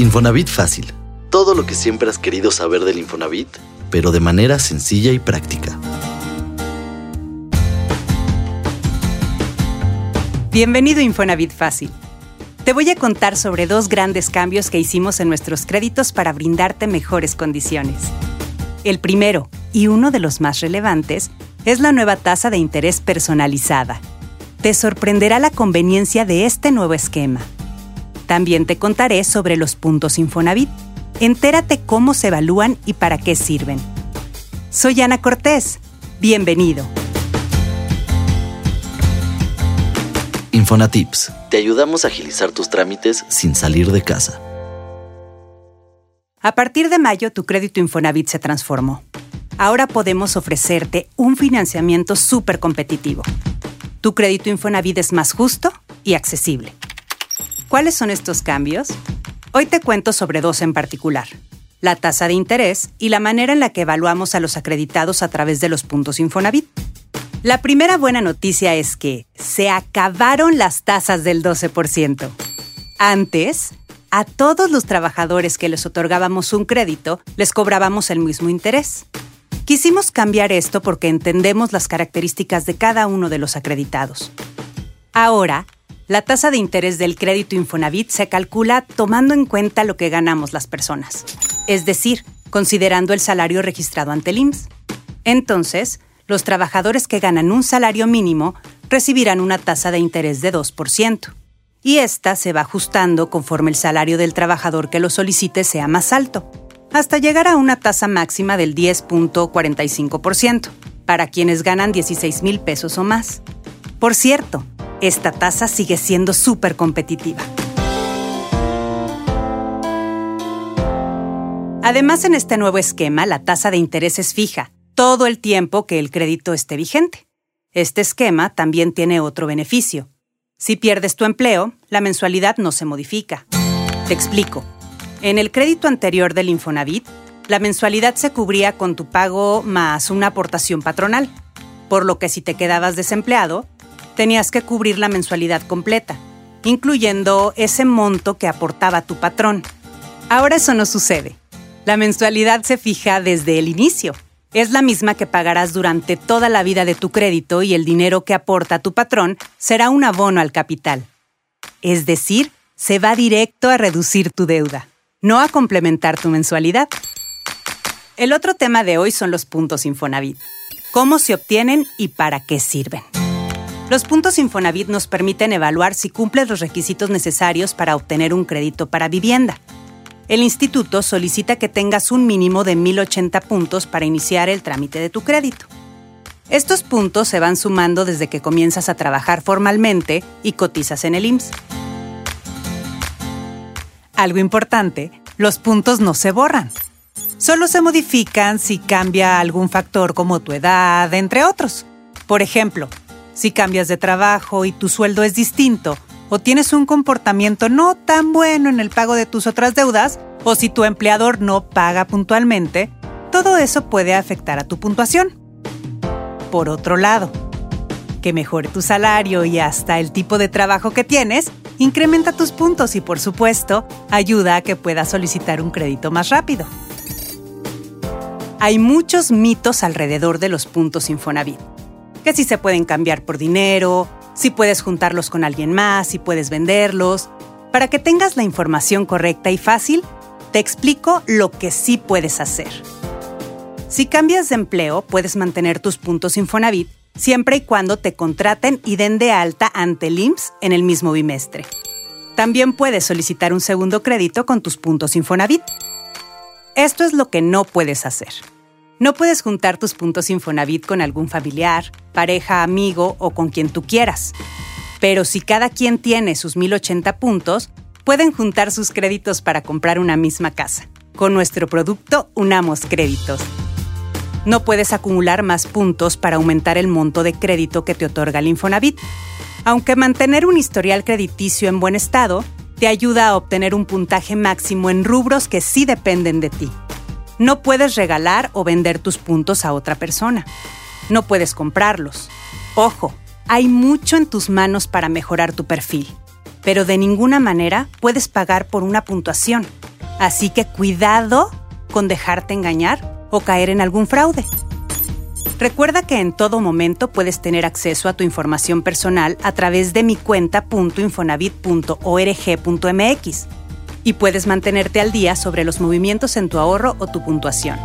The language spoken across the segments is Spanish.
Infonavit Fácil. Todo lo que siempre has querido saber del Infonavit, pero de manera sencilla y práctica. Bienvenido a Infonavit Fácil. Te voy a contar sobre dos grandes cambios que hicimos en nuestros créditos para brindarte mejores condiciones. El primero, y uno de los más relevantes, es la nueva tasa de interés personalizada. Te sorprenderá la conveniencia de este nuevo esquema también te contaré sobre los puntos Infonavit. Entérate cómo se evalúan y para qué sirven. Soy Ana Cortés. Bienvenido. Infonatips. Te ayudamos a agilizar tus trámites sin salir de casa. A partir de mayo, tu crédito Infonavit se transformó. Ahora podemos ofrecerte un financiamiento súper competitivo. Tu crédito Infonavit es más justo y accesible. ¿Cuáles son estos cambios? Hoy te cuento sobre dos en particular. La tasa de interés y la manera en la que evaluamos a los acreditados a través de los puntos Infonavit. La primera buena noticia es que se acabaron las tasas del 12%. Antes, a todos los trabajadores que les otorgábamos un crédito, les cobrábamos el mismo interés. Quisimos cambiar esto porque entendemos las características de cada uno de los acreditados. Ahora, la tasa de interés del crédito Infonavit se calcula tomando en cuenta lo que ganamos las personas, es decir, considerando el salario registrado ante el IMSS. Entonces, los trabajadores que ganan un salario mínimo recibirán una tasa de interés de 2%, y esta se va ajustando conforme el salario del trabajador que lo solicite sea más alto, hasta llegar a una tasa máxima del 10.45% para quienes ganan 16 mil pesos o más. Por cierto, esta tasa sigue siendo súper competitiva. Además, en este nuevo esquema, la tasa de interés es fija, todo el tiempo que el crédito esté vigente. Este esquema también tiene otro beneficio. Si pierdes tu empleo, la mensualidad no se modifica. Te explico. En el crédito anterior del Infonavit, la mensualidad se cubría con tu pago más una aportación patronal, por lo que si te quedabas desempleado, tenías que cubrir la mensualidad completa, incluyendo ese monto que aportaba tu patrón. Ahora eso no sucede. La mensualidad se fija desde el inicio. Es la misma que pagarás durante toda la vida de tu crédito y el dinero que aporta tu patrón será un abono al capital. Es decir, se va directo a reducir tu deuda, no a complementar tu mensualidad. El otro tema de hoy son los puntos Infonavit. ¿Cómo se obtienen y para qué sirven? Los puntos Infonavit nos permiten evaluar si cumples los requisitos necesarios para obtener un crédito para vivienda. El instituto solicita que tengas un mínimo de 1080 puntos para iniciar el trámite de tu crédito. Estos puntos se van sumando desde que comienzas a trabajar formalmente y cotizas en el IMSS. Algo importante, los puntos no se borran. Solo se modifican si cambia algún factor como tu edad, entre otros. Por ejemplo, si cambias de trabajo y tu sueldo es distinto, o tienes un comportamiento no tan bueno en el pago de tus otras deudas, o si tu empleador no paga puntualmente, todo eso puede afectar a tu puntuación. Por otro lado, que mejore tu salario y hasta el tipo de trabajo que tienes, incrementa tus puntos y por supuesto ayuda a que puedas solicitar un crédito más rápido. Hay muchos mitos alrededor de los puntos Infonavit que si se pueden cambiar por dinero, si puedes juntarlos con alguien más, si puedes venderlos. Para que tengas la información correcta y fácil, te explico lo que sí puedes hacer. Si cambias de empleo, puedes mantener tus puntos Infonavit siempre y cuando te contraten y den de alta ante el IMSS en el mismo bimestre. También puedes solicitar un segundo crédito con tus puntos Infonavit. Esto es lo que no puedes hacer. No puedes juntar tus puntos Infonavit con algún familiar, pareja, amigo o con quien tú quieras. Pero si cada quien tiene sus 1080 puntos, pueden juntar sus créditos para comprar una misma casa. Con nuestro producto Unamos Créditos. No puedes acumular más puntos para aumentar el monto de crédito que te otorga el Infonavit. Aunque mantener un historial crediticio en buen estado te ayuda a obtener un puntaje máximo en rubros que sí dependen de ti. No puedes regalar o vender tus puntos a otra persona. No puedes comprarlos. Ojo, hay mucho en tus manos para mejorar tu perfil, pero de ninguna manera puedes pagar por una puntuación. Así que cuidado con dejarte engañar o caer en algún fraude. Recuerda que en todo momento puedes tener acceso a tu información personal a través de mi cuenta.infonavit.org.mx y puedes mantenerte al día sobre los movimientos en tu ahorro o tu puntuación.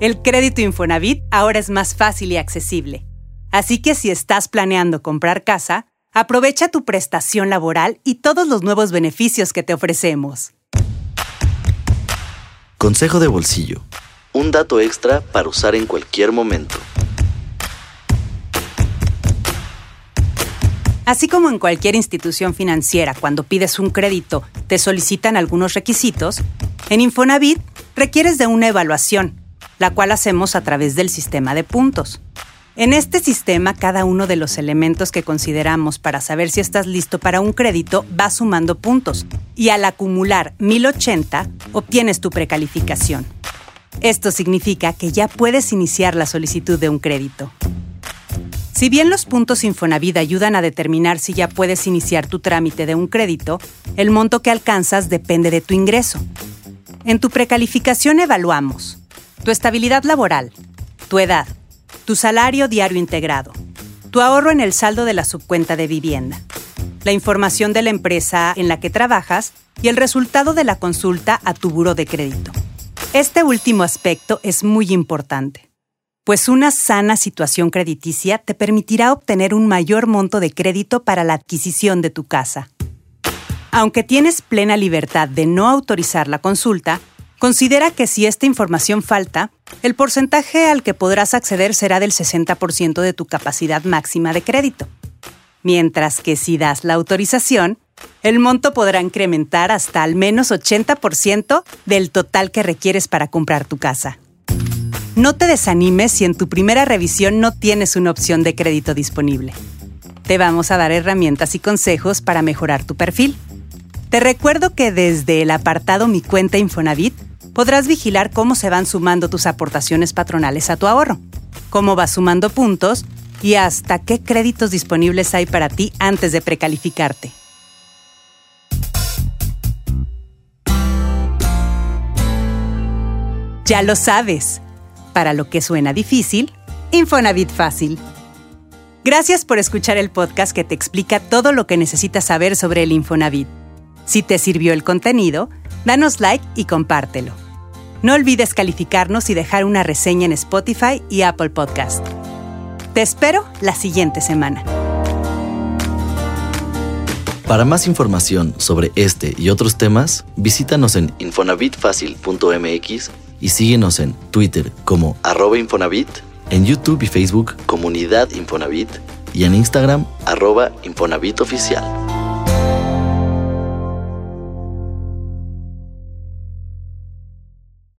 El crédito Infonavit ahora es más fácil y accesible. Así que si estás planeando comprar casa, aprovecha tu prestación laboral y todos los nuevos beneficios que te ofrecemos. Consejo de bolsillo un dato extra para usar en cualquier momento. Así como en cualquier institución financiera, cuando pides un crédito, te solicitan algunos requisitos, en Infonavit requieres de una evaluación, la cual hacemos a través del sistema de puntos. En este sistema, cada uno de los elementos que consideramos para saber si estás listo para un crédito va sumando puntos, y al acumular 1080 obtienes tu precalificación. Esto significa que ya puedes iniciar la solicitud de un crédito. Si bien los puntos Infonavit ayudan a determinar si ya puedes iniciar tu trámite de un crédito, el monto que alcanzas depende de tu ingreso. En tu precalificación evaluamos tu estabilidad laboral, tu edad, tu salario diario integrado, tu ahorro en el saldo de la subcuenta de vivienda, la información de la empresa en la que trabajas y el resultado de la consulta a tu buro de crédito. Este último aspecto es muy importante, pues una sana situación crediticia te permitirá obtener un mayor monto de crédito para la adquisición de tu casa. Aunque tienes plena libertad de no autorizar la consulta, considera que si esta información falta, el porcentaje al que podrás acceder será del 60% de tu capacidad máxima de crédito. Mientras que si das la autorización, el monto podrá incrementar hasta al menos 80% del total que requieres para comprar tu casa. No te desanimes si en tu primera revisión no tienes una opción de crédito disponible. Te vamos a dar herramientas y consejos para mejorar tu perfil. Te recuerdo que desde el apartado Mi cuenta Infonavit podrás vigilar cómo se van sumando tus aportaciones patronales a tu ahorro, cómo vas sumando puntos y hasta qué créditos disponibles hay para ti antes de precalificarte. Ya lo sabes. Para lo que suena difícil, Infonavit fácil. Gracias por escuchar el podcast que te explica todo lo que necesitas saber sobre el Infonavit. Si te sirvió el contenido, danos like y compártelo. No olvides calificarnos y dejar una reseña en Spotify y Apple Podcast. Te espero la siguiente semana. Para más información sobre este y otros temas, visítanos en infonavitfacil.mx y síguenos en Twitter como arroba Infonavit, en YouTube y Facebook Comunidad Infonavit y en Instagram arroba Infonavit Oficial.